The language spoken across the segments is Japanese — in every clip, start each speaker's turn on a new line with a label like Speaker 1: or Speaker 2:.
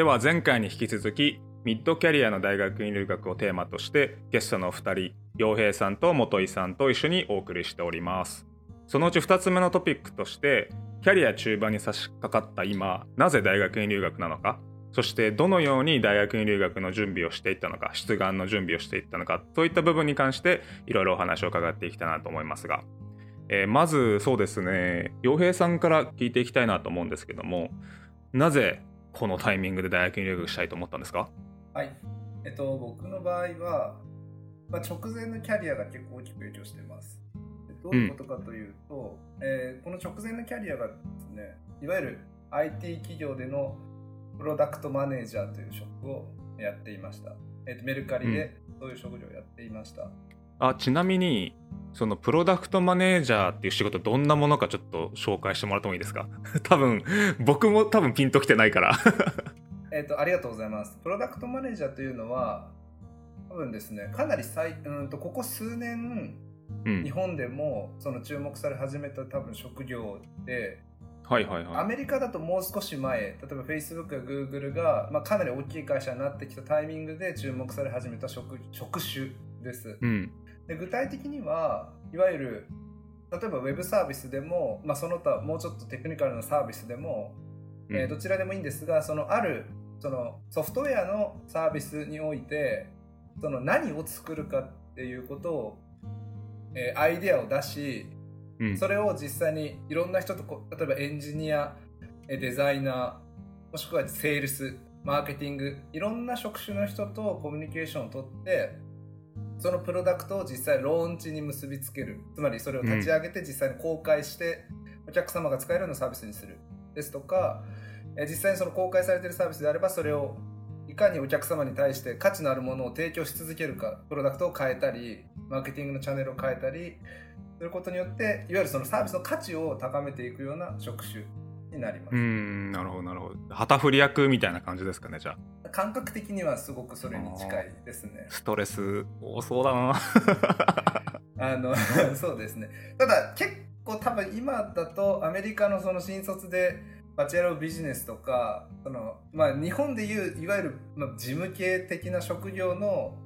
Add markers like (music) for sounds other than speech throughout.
Speaker 1: では前回に引き続きミッドキャリアの大学院留学をテーマとしてゲストのお二人洋平さんと元井さんと一緒にお送りしております。そのうち2つ目のトピックとしてキャリア中盤に差し掛かった今なぜ大学院留学なのかそしてどのように大学院留学の準備をしていったのか出願の準備をしていったのかそういった部分に関していろいろお話を伺っていきたいなと思いますが、えー、まずそうですね洋平さんから聞いていきたいなと思うんですけどもなぜこのタイミングで大学院留学したいと思ったんですか？
Speaker 2: はい。えっと僕の場合は、まあ、直前のキャリアが結構大きく影響しています。どういうことかというと、うん、えー、この直前のキャリアがですねいわゆる IT 企業でのプロダクトマネージャーという職をやっていました。えー、とメルカリでそういう職業をやっていました。うん、
Speaker 1: あちなみにそのプロダクトマネージャーっていう仕事どんなものかちょっと紹介してもらってもいいですか？(laughs) 多分僕も多分ピンときてないから。(laughs)
Speaker 2: えっとありがとうございます。プロダクトマネージャーというのは多分ですねかなり最うんとここ数年、うん、日本でもその注目され始めた多分職業で
Speaker 1: はいはいはい、
Speaker 2: アメリカだともう少し前例えば Facebook や Google が、まあ、かなり大きい会社になってきたタイミングで注目され始めた職職種です、
Speaker 1: うん、
Speaker 2: で具体的にはいわゆる例えばウェブサービスでも、まあ、その他もうちょっとテクニカルなサービスでも、うん、えー、どちらでもいいんですがそのあるそのソフトウェアのサービスにおいてその何を作るかっていうことを、えー、アイデアを出しそれを実際にいろんな人とこ例えばエンジニアデザイナーもしくはセールスマーケティングいろんな職種の人とコミュニケーションをとってそのプロダクトを実際ローンチに結びつけるつまりそれを立ち上げて実際に公開してお客様が使えるようなサービスにするですとか実際にその公開されているサービスであればそれをいかにお客様に対して価値のあるものを提供し続けるかプロダクトを変えたりマーケティングのチャンネルを変えたりすることによっていわゆるそのサービスの価値を高めていくような職種になります。
Speaker 1: うんなるほどなるほど旗振り役みたいな感じですかねじゃ
Speaker 2: あ。感覚的にはすごくそれに近いですね。
Speaker 1: ストレス多そうだな。(laughs)
Speaker 2: あの (laughs) そうですね。ただ結構多分今だとアメリカのその新卒でバチェラービジネスとかその、まあ、日本でいういわゆる、まあ、事務系的な職業の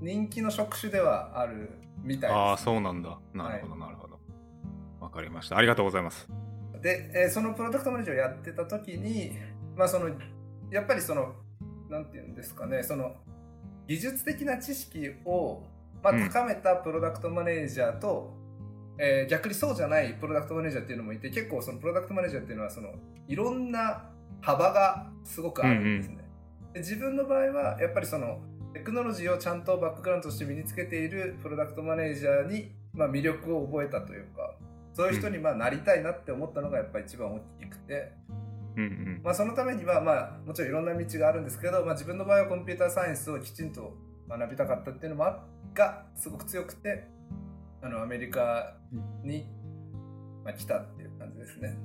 Speaker 2: 人気の職種ではあるみたいです。
Speaker 1: ああ、そうなんだ。なるほど、なるほど。わ、かりました。ありがとうございます。
Speaker 2: で、えー、そのプロダクトマネージャーをやってた時に、まあ、その、やっぱりその、なんていうんですかね、その、技術的な知識を、まあ、高めたプロダクトマネージャーと、うん、えー、逆にそうじゃないプロダクトマネージャーっていうのもいて、結構そのプロダクトマネージャーっていうのは、その、いろんな幅がすごくあるんですね。うんうん、で自分の場合は、やっぱりその、テクノロジーをちゃんとバックグラウンドとして身につけているプロダクトマネージャーに、まあ、魅力を覚えたというかそういう人にまあなりたいなって思ったのがやっぱり一番大きくて、
Speaker 1: うんうん、
Speaker 2: まあ、そのためには、まあ、もちろんいろんな道があるんですけど、まあ、自分の場合はコンピューターサイエンスをきちんと学びたかったっていうのもがすごく強くてあのアメリカに、まあ、来たっていう感じですね。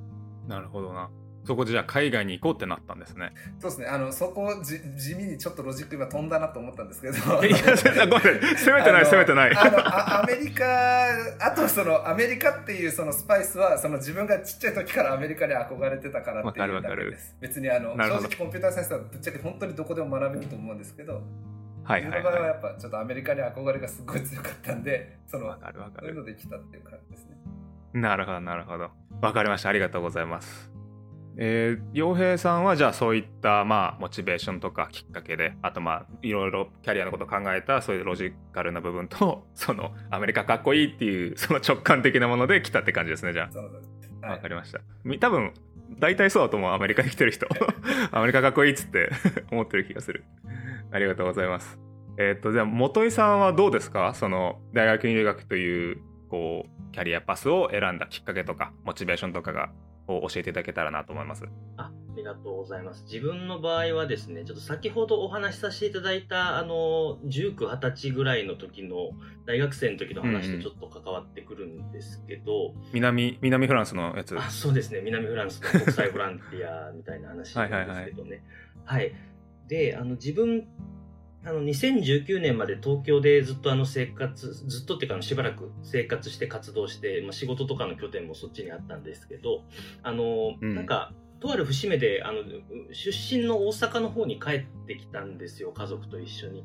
Speaker 1: なるほどな。そこでじゃあ海外に行こうってなったんですね。
Speaker 2: そうですね。あの、そこじ地味にちょっとロジック今飛んだなと思ったんですけど。
Speaker 1: いや、ごめん、攻めてない、(laughs) 攻めてない。
Speaker 2: あのあ、アメリカ、あとそのアメリカっていうそのスパイスは、その自分がちっちゃい時からアメリカに憧れてたからっていうだけです。別にあの、正直コンピューターサイエンスはぶっちゃけ本当にどこでも学べると思うんですけど、
Speaker 1: はいはい、はい、
Speaker 2: はやっぱちょっとアメリカに憧れがすごい強かったんで、その、そういうので来たっていう感じですね。
Speaker 1: なるほど、なるほど。わかりました。ありがとうございます。えー、洋平さんはじゃあそういったまあモチベーションとかきっかけであとまあいろいろキャリアのことを考えたそういうロジカルな部分と (laughs) そのアメリカかっこいいっていうその直感的なもので来たって感じですねじゃあ。わ、はい、かりました。多分大体そうだと思うアメリカに来てる人 (laughs) アメリカかっこいいっつって (laughs) 思ってる気がする。ありがとうございます。えー、っとじゃあ元井さんはどうですか？その大学院留学というこうキャリアパスを選んだきっかけとかモチベーションとかがを教えていただけたらなと思います。
Speaker 3: あありがとうございます。自分の場合はですね、ちょっと先ほどお話しさせていただいた、あの、19、20歳ぐらいの時の、大学生の時の話とちょっと関わってくるんですけど、
Speaker 1: うんうん、南、南フランスのやつ
Speaker 3: あそうですね、南フランスの国際ボランティアみたいな話なんですけどね。(laughs) はい、はいはい、で、あの、自分あの2019年まで東京でずっとあの生活ずっとっていうかしばらく生活して活動して、まあ、仕事とかの拠点もそっちにあったんですけどあの、うん、なんかとある節目であの出身の大阪の方に帰ってきたんですよ家族と一緒に。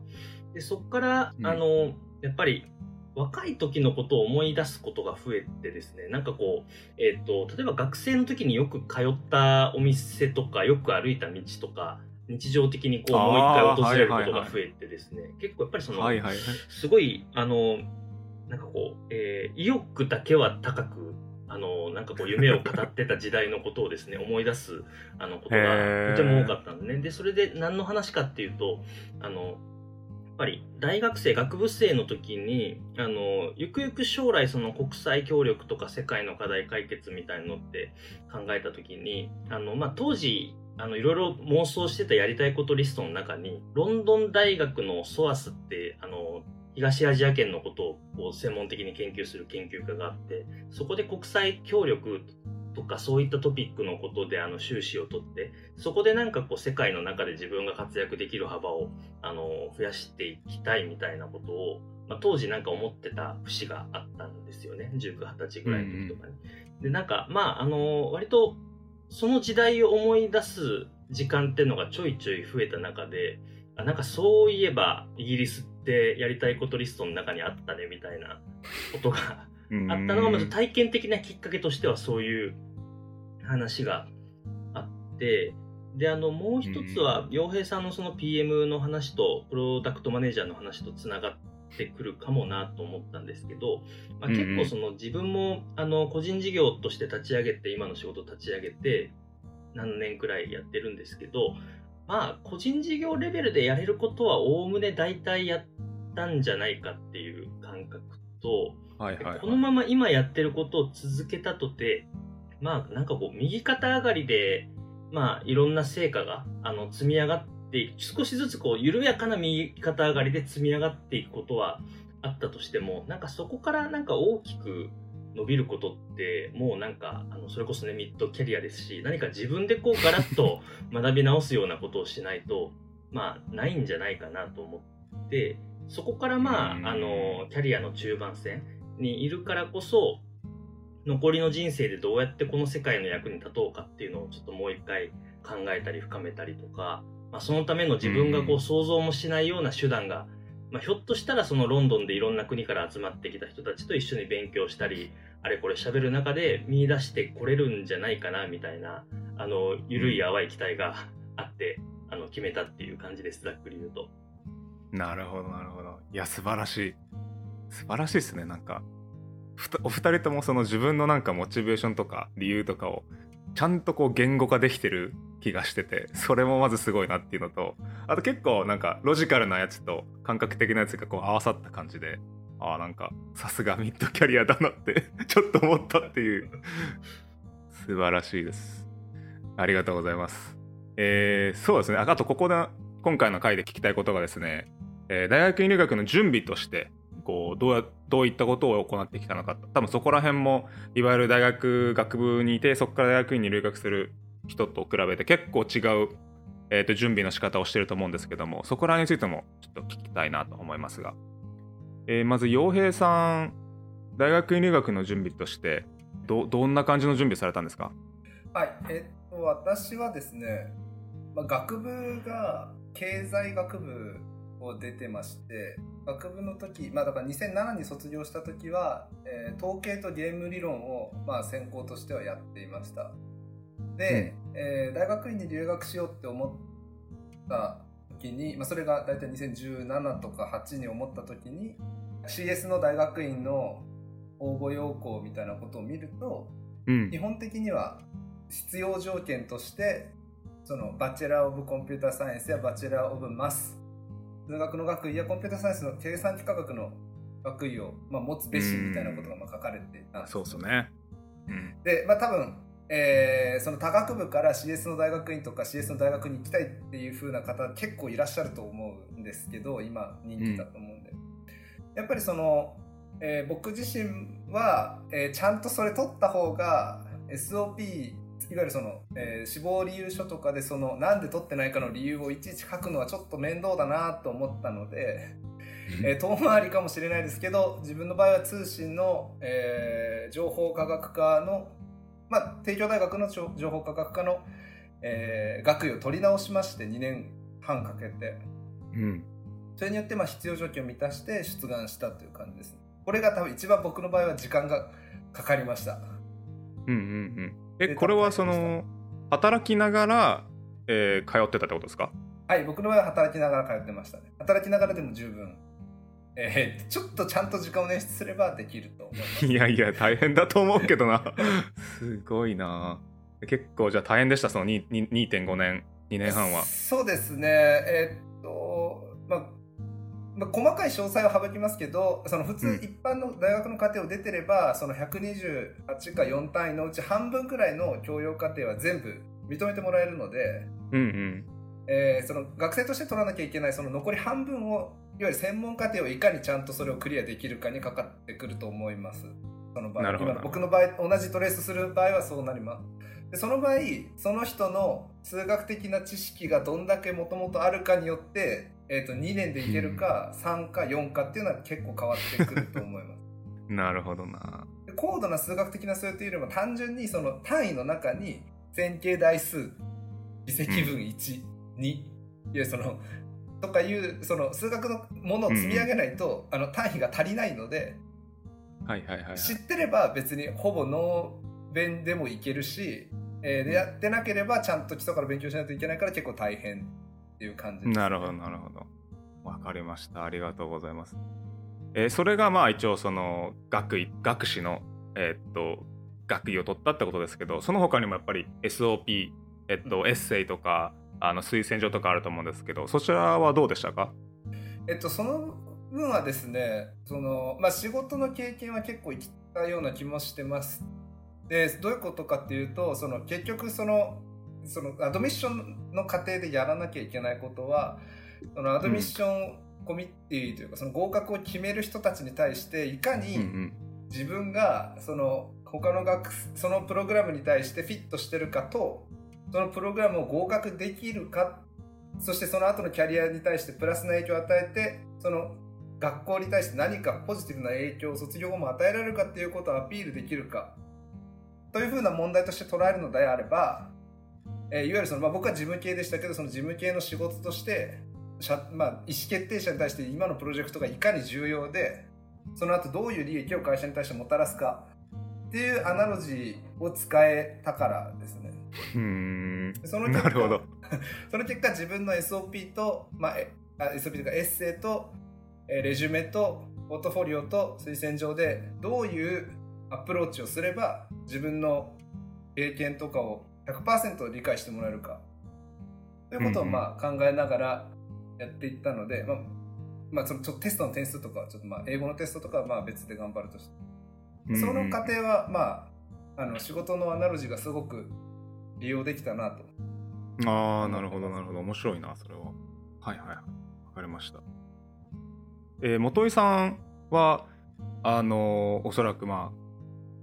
Speaker 3: でそこから、うん、あのやっぱり若い時のことを思い出すことが増えてですねなんかこう、えーと、例えば学生の時によく通ったお店とかよく歩いた道とか日常的にこうもう一回訪れることが増えてですね、はいはいはい、結構やっぱりその、はいはいはい、すごいあのなんかこう、えー、意欲だけは高くあのなんかこう夢を語ってた時代のことをですね (laughs) 思い出すあのことがとても多かったんでね。でそれで何の話かっていうとあのやっぱり大学生学部生の時にあのゆくゆく将来その国際協力とか世界の課題解決みたいなのって考えた時にあの、まあ、当時あのいろいろ妄想してたやりたいことリストの中にロンドン大学のソアスってあの東アジア圏のことを専門的に研究する研究家があってそこで国際協力とかそういったトピックのことであの修士を取ってそこでなんかこう世界の中で自分が活躍できる幅をあの増やしていきたいみたいなことを、まあ、当時なんか思ってた節があったんですよね1920歳ぐらいの時とかに。うん、でなんかまああの割とその時代を思い出す時間っていうのがちょいちょい増えた中であなんかそういえばイギリスってやりたいことリストの中にあったねみたいなことがあったのがまず体験的なきっかけとしてはそういう話があってであのもう一つは洋平さんのその PM の話とプロダクトマネージャーの話とつながってくるかもなと思ったんですけど、まあ、結構その自分もあの個人事業として立ち上げて今の仕事立ち上げて何年くらいやってるんですけどまあ、個人事業レベルでやれることはおおむね大体やったんじゃないかっていう感覚と、はいはいはい、このまま今やってることを続けたとて、まあ、なんかこう、右肩上がりで、まあ、いろんな成果が、あの、積み上がって少しずつこう、緩やかな右肩上がりで積み上がっていくことはあったとしても、なんかそこからなんか大きく、伸びることってもうなんかあのそれこそねミッドキャリアですし何か自分でこうガラッと (laughs) 学び直すようなことをしないとまあないんじゃないかなと思ってそこからまああのキャリアの中盤戦にいるからこそ残りの人生でどうやってこの世界の役に立とうかっていうのをちょっともう一回考えたり深めたりとか、まあ、そのための自分がこう想像もしないような手段がまあ、ひょっとしたらそのロンドンでいろんな国から集まってきた人たちと一緒に勉強したりあれこれ喋る中で見出してこれるんじゃないかなみたいなあの緩い淡い期待が (laughs) あってあの決めたっていう感じです。ざっくり言うと。
Speaker 1: なるほどなるほど。いや素晴らしい。素晴らしいですねなんか。お二人ともその自分のなんかモチベーションとか理由とかをちゃんとこう言語化できてる気がしててそれもまずすごいなっていうのとあと結構なんかロジカルなやつと感覚的なやつがこう合わさった感じでああなんかさすがミッドキャリアだなって (laughs) ちょっと思ったっていう。素晴らしいです。ありがとうございます。えー、そうですね。あとここで今回の回で聞きたいことがですね、えー、大学院留学の準備としてこうどうやどういったことを行ってきたのか多分そこら辺もいわゆる大学学部にいてそこから大学院に留学する人と比べて結構違う、えー、と準備の仕方をしてると思うんですけどもそこら辺についてもちょっと聞きたいなと思いますが、えー、まず洋平さん大学院留学の準備としてどどんな感じの準備されたんですか？
Speaker 2: はいえっと私はですね、まあ、学部が経済学部を出てまして学部の時まあだから2007に卒業した時は、えー、統計とゲーム理論を、まあ、専攻としてはやっていました。で、うん、えー、大学院に留学しようって思った時に、まあ、それが大体2017とか8に思った時に CS の大学院の応募要項みたいなことを見ると、うん、基本的には必要条件としてそのバチェラー・オブ・コンピューター・サイエンスやバチェラー・オブ・マス数学の学位やコンピューターサイエンスの計算機科学の学位を、まあ、持つべしみたいなことがまあ書かれてたんです、
Speaker 1: そうですね、
Speaker 2: うん、でまあ多分えー、その多学部から CS の大学院とか CS の大学に行きたいっていう風な方結構いらっしゃると思うんですけど今人気だと思うんで、うん、やっぱりその、えー、僕自身は、えー、ちゃんとそれ取った方が SOP いわゆるその、えー、死亡理由書とかでそのなんで取ってないかの理由をいちいち書くのはちょっと面倒だなと思ったので、えー、遠回りかもしれないですけど自分の場合は通信の、えー、情報科学科の、まあ、帝京大学の情報科学科の、えー、学位を取り直しまして2年半かけて、
Speaker 1: うん、
Speaker 2: それによってまあ必要条件を満たして出願したという感じです、これが多分一番僕の場合は時間がかかりました。
Speaker 1: うんうんうん。えこれはその働きながら、えー、通ってたってことですか？
Speaker 2: はい僕の場合は働きながら通ってましたね。働きながらでも十分えー、ちょっとちゃんと時間を捻出すればできると思います。(laughs)
Speaker 1: いやいや大変だと思うけどな。すごいな。結構じゃあ大変でしたその2.5年。2年半は。
Speaker 2: そうですね。えー、っとまあまあ、細かい詳細は省きますけどその普通一般の大学の課程を出てれば、うん、その128か4単位のうち半分くらいの教養課程は全部認めてもらえるので、
Speaker 1: うんうん
Speaker 2: えー、その学生として取らなきゃいけないその残り半分をいわゆる専門課程をいかにちゃんとそれをクリアできるかにかかってくると思います。その場合今僕の場合同じトレースする場合はそうなります。でその場合その人の数学的な知識がどんだけもともとあるかによって、えー、と2年でいけるか、うん、3か4かっていうのは結構変わってくると思います。(laughs)
Speaker 1: なるほどな。
Speaker 2: 高度な数学的な数というよりも単純にその単位の中に線形代数微積分1、うん、2いやそのとかいうその数学のものを積み上げないと、うん、あの単位が足りないので、
Speaker 1: はいはいはい、はい、
Speaker 2: 知ってれば別にほぼノー弁でもいけるし、えー、でやってなければちゃんと基礎から勉強しないといけないから結構大変っていう感じ
Speaker 1: です、ね、なるほどなるほど。わかりました。ありがとうございます。えー、それがまあ一応その学位学士のえー、っと学位を取ったってことですけどその他にもやっぱり SOP えっと、エッセイとかあの推薦状とかあると思うんですけどそちらはどうでしたか？
Speaker 2: えっとその分はですねその、まあ、仕事の経験は結構生きたような気もしてます。でどういうことかっていうとその結局そのそのアドミッションの過程でやらなきゃいけないことはそのアドミッションコミッティというか、その合格を決める人たちに対していかに自分がその他の学そのプログラムに対してフィットしてるかとそのプログラムを合格できるかそしてその後のキャリアに対してプラスの影響を与えてその学校に対して何かポジティブな影響を卒業後も与えられるかっていうことをアピールできるかというふうな問題として捉えるのであれば、えー、いわゆるその、まあ、僕は事務系でしたけどその事務系の仕事としてまあ、意思決定者に対して今のプロジェクトがいかに重要でその後どういう利益を会社に対してもたらすかっていうアナロジーを使えたからですね。
Speaker 1: うん。
Speaker 2: その結果 (laughs) その結果自分の SOP と、まあ、SOP というかエッセイとレジュメとポートフォリオと推薦状でどういうアプローチをすれば自分の経験とかを100%理解してもらえるか。ということをまあ考えながらやっていったので、まあまあ、そのちょっとテストの点数とかちょっとまあ英語のテストとかはまあ別で頑張るとして、その過程はまああの仕事のアナロジーがすごく利用できたなと。
Speaker 1: ああ、なるほど、なるほど。面白いな、それは。はいはい。わかりました。えー、元井さんは、あのー、おそらくまあ、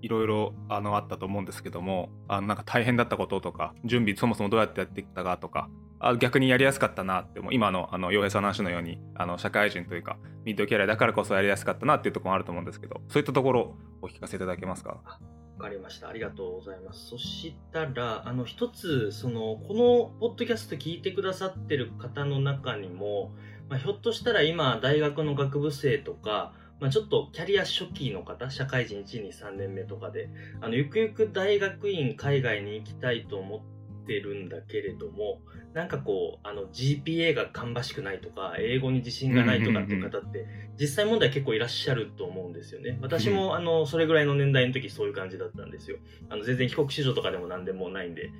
Speaker 1: いろいろあのあったと思うんですけども、あのなんか大変だったこととか、準備そもそもどうやってやってきたかとか、あ逆にやりやすかったなっても今のあの洋平さんの話のようにあの社会人というかミッドキャリアだからこそやりやすかったなっていうところもあると思うんですけどそういったところお聞かせいただけますか？
Speaker 3: かりました。ありがとうございます。そしたら、あの、一つ、その、このポッドキャスト聞いてくださってる方の中にも、まあ、ひょっとしたら今、大学の学部生とか、まあ、ちょっとキャリア初期の方、社会人1、2、3年目とかで、あの、ゆくゆく大学院海外に行きたいと思ってるんだけれども、なんかこう、あの、GPA が芳しくないとか、英語に自信がないとかっていう方って、実際問題結構いらっしゃると思うんですよね。私も、あの、それぐらいの年代の時そういう感じだったんですよ。あの、全然帰国子女とかでも何でもないんで、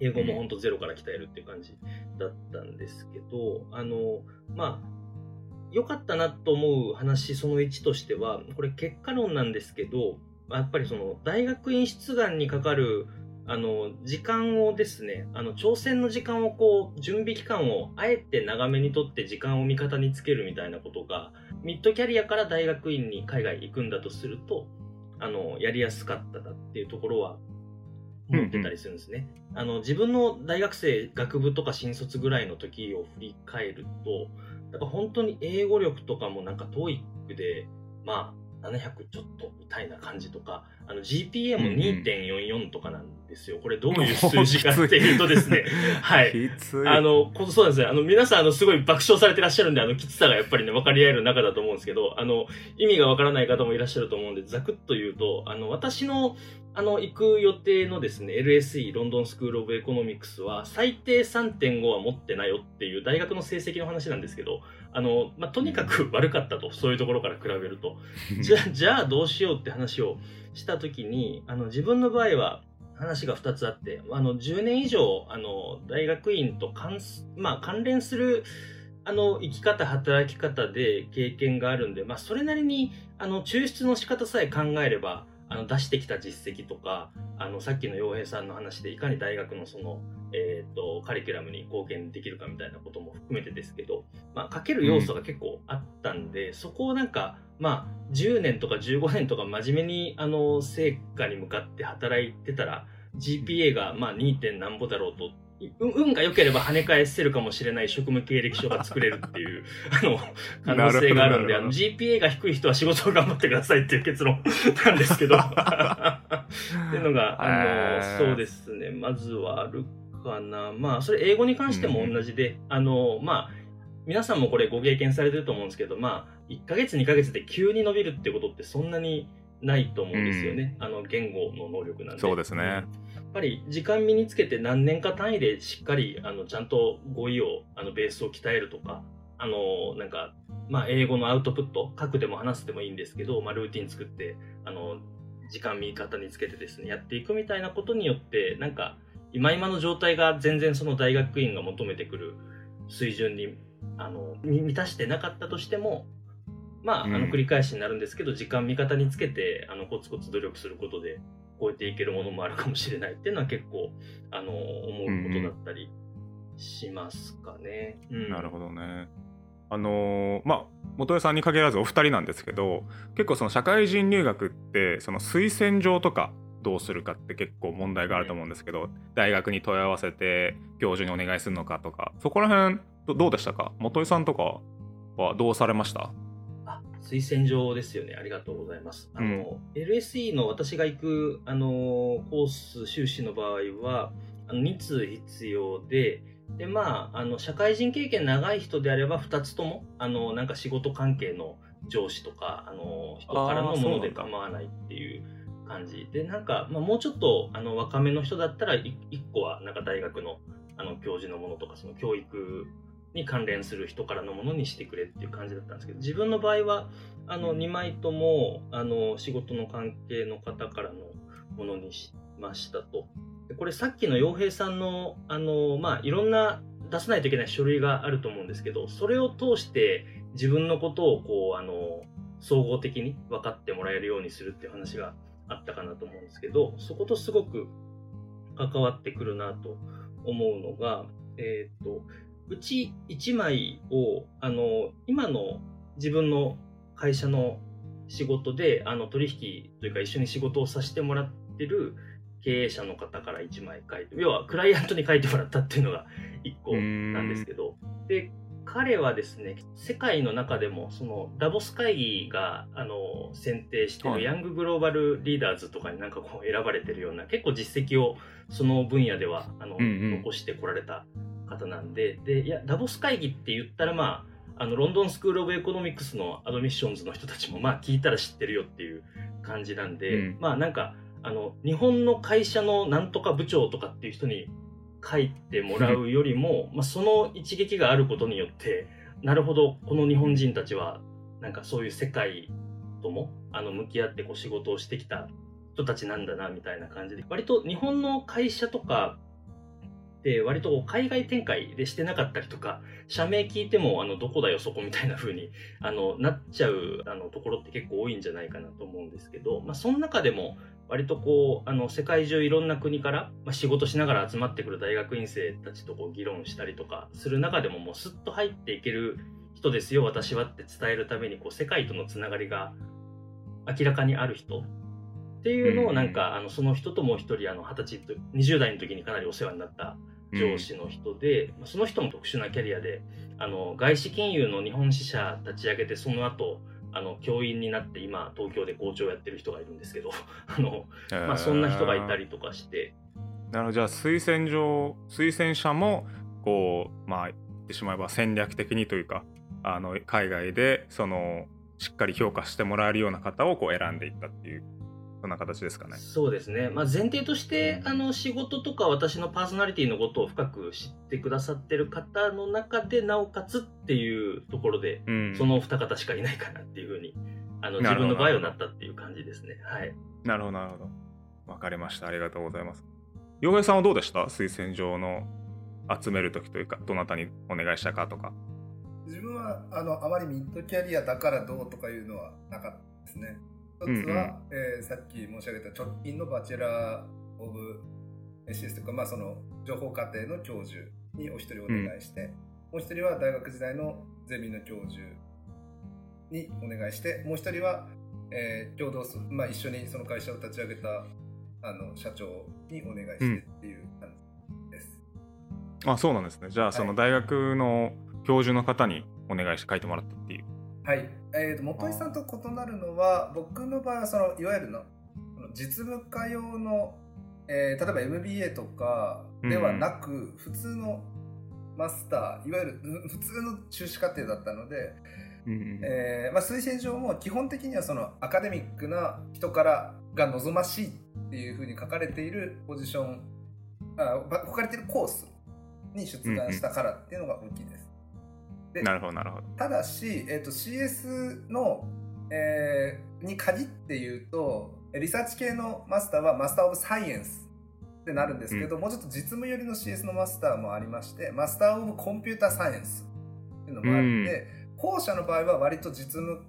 Speaker 3: 英語も本当ゼロから鍛えるっていう感じだったんですけど、あの、まあ、良かったなと思う話その1としては、これ結果論なんですけど、やっぱりその大学院出願にかかるあの、時間をですね、あの、挑戦の時間をこう、準備期間をあえて長めにとって時間を味方につけるみたいなことが、ミッドキャリアから大学院に海外行くんだとすると、あの、やりやすかっただっていうところは、思ってたりするんですね。あの、自分の大学生、学部とか新卒ぐらいの時を振り返ると、だから本当に英語力とかもなんか TOEIC で、まあ、700ちょっとみたいな感じとか、あの GPA も2.44とかなんですよ。(laughs) これどういう数字かっていうとですね、はい。あの、そうなんですね。あの、皆さん、あの、すごい爆笑されてらっしゃるんで、あの、きつさがやっぱりね、分かり合える中だと思うんですけど、あの、意味がわからない方もいらっしゃると思うんで、ざくっと言うと、あの、私の、あの、行く予定のですね、LSE、ロンドンスクールオブエコノミクスは、最低3.5は持ってないよっていう大学の成績の話なんですけど、あの、まあ、とにかく悪かったと、そういうところから比べると。(laughs) じゃあ、じゃあどうしようって話をしたときに、あの、自分の場合は、話が2つあって、あの、10年以上、あの、大学院と関,、まあ、関連する、あの、生き方、働き方で経験があるんで、まあ、それなりに、あの、抽出の仕方さえ考えれば、あの、出してきた実績とか、あの、さっきの洋平さんの話で、いかに大学のその、えっ、ー、と、カリキュラムに貢献できるかみたいなことも含めてですけど、まあ、かける要素が結構あったんで、うん、そこをなんか、まあ、10年とか15年とか真面目に、あの、成果に向かって働いてたら、GPA が、まあ、2. 点何歩だろうと、運が良ければ跳ね返せるかもしれない職務経歴書が作れるっていう、(laughs) あの、可能性があるんで、あの、GPA が低い人は仕事を頑張ってくださいっていう結論なんですけど、(laughs) っていうのが、あの、そうですね、まずはあるかな。まあ、それ英語に関しても同じで、うん、あの、まあ、皆さんもこれご経験されてると思うんですけど、まあ、1ヶ月2ヶ月で急に伸びるってことってそんなにないと思うんですよね。うん、あの、言語の能力なんで。
Speaker 1: そうですね。
Speaker 3: やっぱり時間身につけて何年か単位でしっかり、あの、ちゃんと語彙を、あの、ベースを鍛えるとか、あの、なんか、まあ、英語のアウトプット、書くでも話すでもいいんですけど、まあ、ルーティン作って、あの、時間見方につけてですね、やっていくみたいなことによって、なんか、今今の状態が全然その大学院が求めてくる水準に、あの、満たしてなかったとしても、まあ、あの繰り返しになるんですけど、時間味方につけて、あの、コツコツ努力することで、超えていけるものもあるかもしれないっていうのは結構、あの、思うことだったりしますかね。
Speaker 1: うん、なるほどね。あのー、まあ元江さんに限らずお二人なんですけど結構その社会人入学ってその推薦状とかどうするかって結構問題があると思うんですけど大学に問い合わせて教授にお願いするのかとかそこら辺どうでしたか？元井さんとかはどうされました？
Speaker 3: 推薦状ですよね。ありがとうございます。あの、うん、LSE の私が行く、あの、コース修士の場合は、あの2通必要で、で、まあ、あの、社会人経験長い人であれば2つとも、あの、なんか仕事関係の上司とか、あの、人からのもので構わないっていう感じ。で、なんか、まあ、もうちょっと、あの、若めの人だったら1、1個は、なんか大学の、あの、教授のものとか、その教育に関連する人からのものにしてくれっていう感じだったんですけど自分の場合はあの2枚ともあの仕事の関係の方からのものにしましたと。でこれさっきの洋平さんのあの、まあ、いろんな出さないといけない書類があると思うんですけどそれを通して自分のことをこうあの総合的に分かってもらえるようにするっていう話があったかなと思うんですけどそことすごく関わってくるなと思うのが、えっ、ー、とうち1枚を、あの、今の自分の会社の仕事で、あの、取引というか一緒に仕事をさせてもらってる経営者の方から1枚書いて、要はクライアントに書いてもらったっていうのが (laughs) 1個なんですけど、で、彼はですね、世界の中でも、その、ダボス会議が、あの、選定してるヤンググローバルリーダーズとかになんかこう選ばれてるような、結構実績をその分野では、あの、残してこられた方なんで、で、いや、ダボス会議って言ったら、まあ、あの、ロンドンスクールオブエコノミクスの admissions の人たちも、まあ、聞いたら知ってるよっていう感じなんで、うん、まあ、なんか、あの、日本の会社のなんとか部長とかっていう人に書いてもらうよりも、(laughs) まあ、その一撃があることによって、なるほど、この日本人たちは、なんかそういう世界とも、あの、向き合ってこう仕事をしてきた人たちなんだな、みたいな感じで、割と日本の会社とか、って割と海外展開でしてなかったりとか、社名聞いてもあのどこだよそこみたいな風にあのなっちゃうあのところって結構多いんじゃないかなと思うんですけど、まあ、その中でも割とこうあの世界中いろんな国から、まあ、仕事しながら集まってくる大学院生たちとこう議論したりとかする中でももうスッと入っていける人ですよ私はって伝えるためにこう世界とのつながりが明らかにある人っていうのをなんか、あのその人ともう一人あの20歳と20代の時にかなりお世話になった上司の人で、うん、その人も特殊なキャリアであの外資金融の日本支社立ち上げてその後あの教員になって今東京で校長やってる人がいるんですけど (laughs) あの、まあ、そんな人がいたりとかして。
Speaker 1: なるほど。じゃあ推薦状推薦者もこうまあ言ってしまえば戦略的にというかあの海外でそのしっかり評価してもらえるような方をこう選んでいったっていうそんな形ですかね。
Speaker 3: そうですね。まあ、前提として、あの、仕事とか私のパーソナリティのことを深く知ってくださってる方の中で、なおかつっていうところで、うん、その二方しかいないかなっていうふうに、あの、自分の場合はなったっていう感じですね。はい。
Speaker 1: なるほど、なるほど。わかりました。ありがとうございます。洋平さんはどうでした？推薦状の集める時というか、どなたにお願いしたかとか。
Speaker 2: 自分は、あの、あまりミッドキャリアだからどうとかいうのはなかったですね。一つは、うんうん、えー、さっき申し上げた直近のバチェラー・オブ・ CS というか、まあ、その情報課程の教授にお一人お願いして、うん、もう一人は大学時代のゼミの教授にお願いしてもう一人は、えー、共同す、まあ、一緒にその会社を立ち上げたあの社長にお願いしてっていう感じです。
Speaker 1: うん、あそうなんですねじゃあ、その大学の教授の方にお願いして書いてもらったっていう。
Speaker 2: はい、えーと、元井さんと異なるのは僕の場合はそのいわゆるの実務家用の、えー、例えば MBA とかではなく、うん、普通のマスターいわゆる (laughs) 普通の修士課程だったので、うん、えー、まあ、推薦状も基本的にはそのアカデミックな人からが望ましいっていうふうに書かれているポジションあ書かれているコースに出願したからっていうのが大きいです。
Speaker 1: なるほどなるほど
Speaker 2: ただし、えーと、CS の、えー、に限って言うとリサーチ系のマスターはマスター・オブ・サイエンスってなるんですけど、うん、もうちょっと実務寄りの CS のマスターもありましてマスター・オブ・コンピューター・サイエンスっていうのもあって、うん、後者の場合は割と実務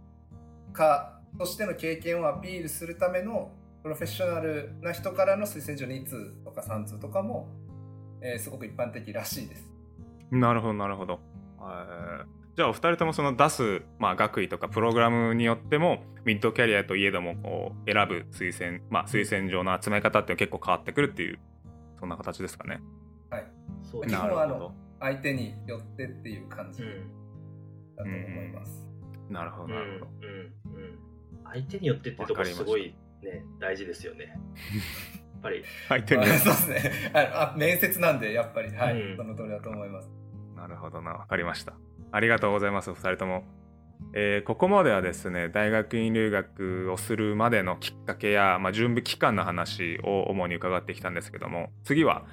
Speaker 2: 家としての経験をアピールするためのプロフェッショナルな人からの推薦状2通とか3通とかも、えー、すごく一般的らしいです。
Speaker 1: なるほどなるほど。じゃあお二人ともその出す、まあ、学位とかプログラムによってもミッドキャリアといえどもこう選ぶ推薦、まあ、推薦状の集め方って結構変わってくるっていうそんな形ですかね。
Speaker 2: はい。そう基本はあの相手によってっていう感じだと思います。
Speaker 1: うん、なるほどなるほど、うんうん。
Speaker 3: 相手によってってとこすごいね大事ですよね。やっぱり。(laughs)
Speaker 2: 相手に (laughs) そうですね。あ面接なんでやっぱり。はい、その通りだと思います。
Speaker 1: なるほどな。わかりました。ありがとうございます、お二人とも。えー、ここまではですね、大学院留学をするまでのきっかけや、まあ、準備期間の話を主に伺ってきたんですけども、次は、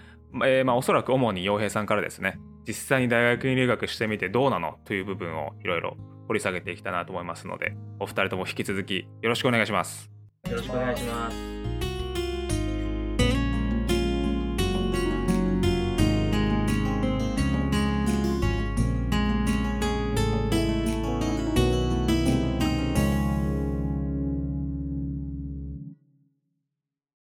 Speaker 1: えー、まあ、おそらく主に洋平さんからですね、実際に大学院留学してみてどうなの？という部分をいろいろ掘り下げていきたいなと思いますので、お二人とも引き続きよろしくお願いします。
Speaker 3: よろしくお願いします。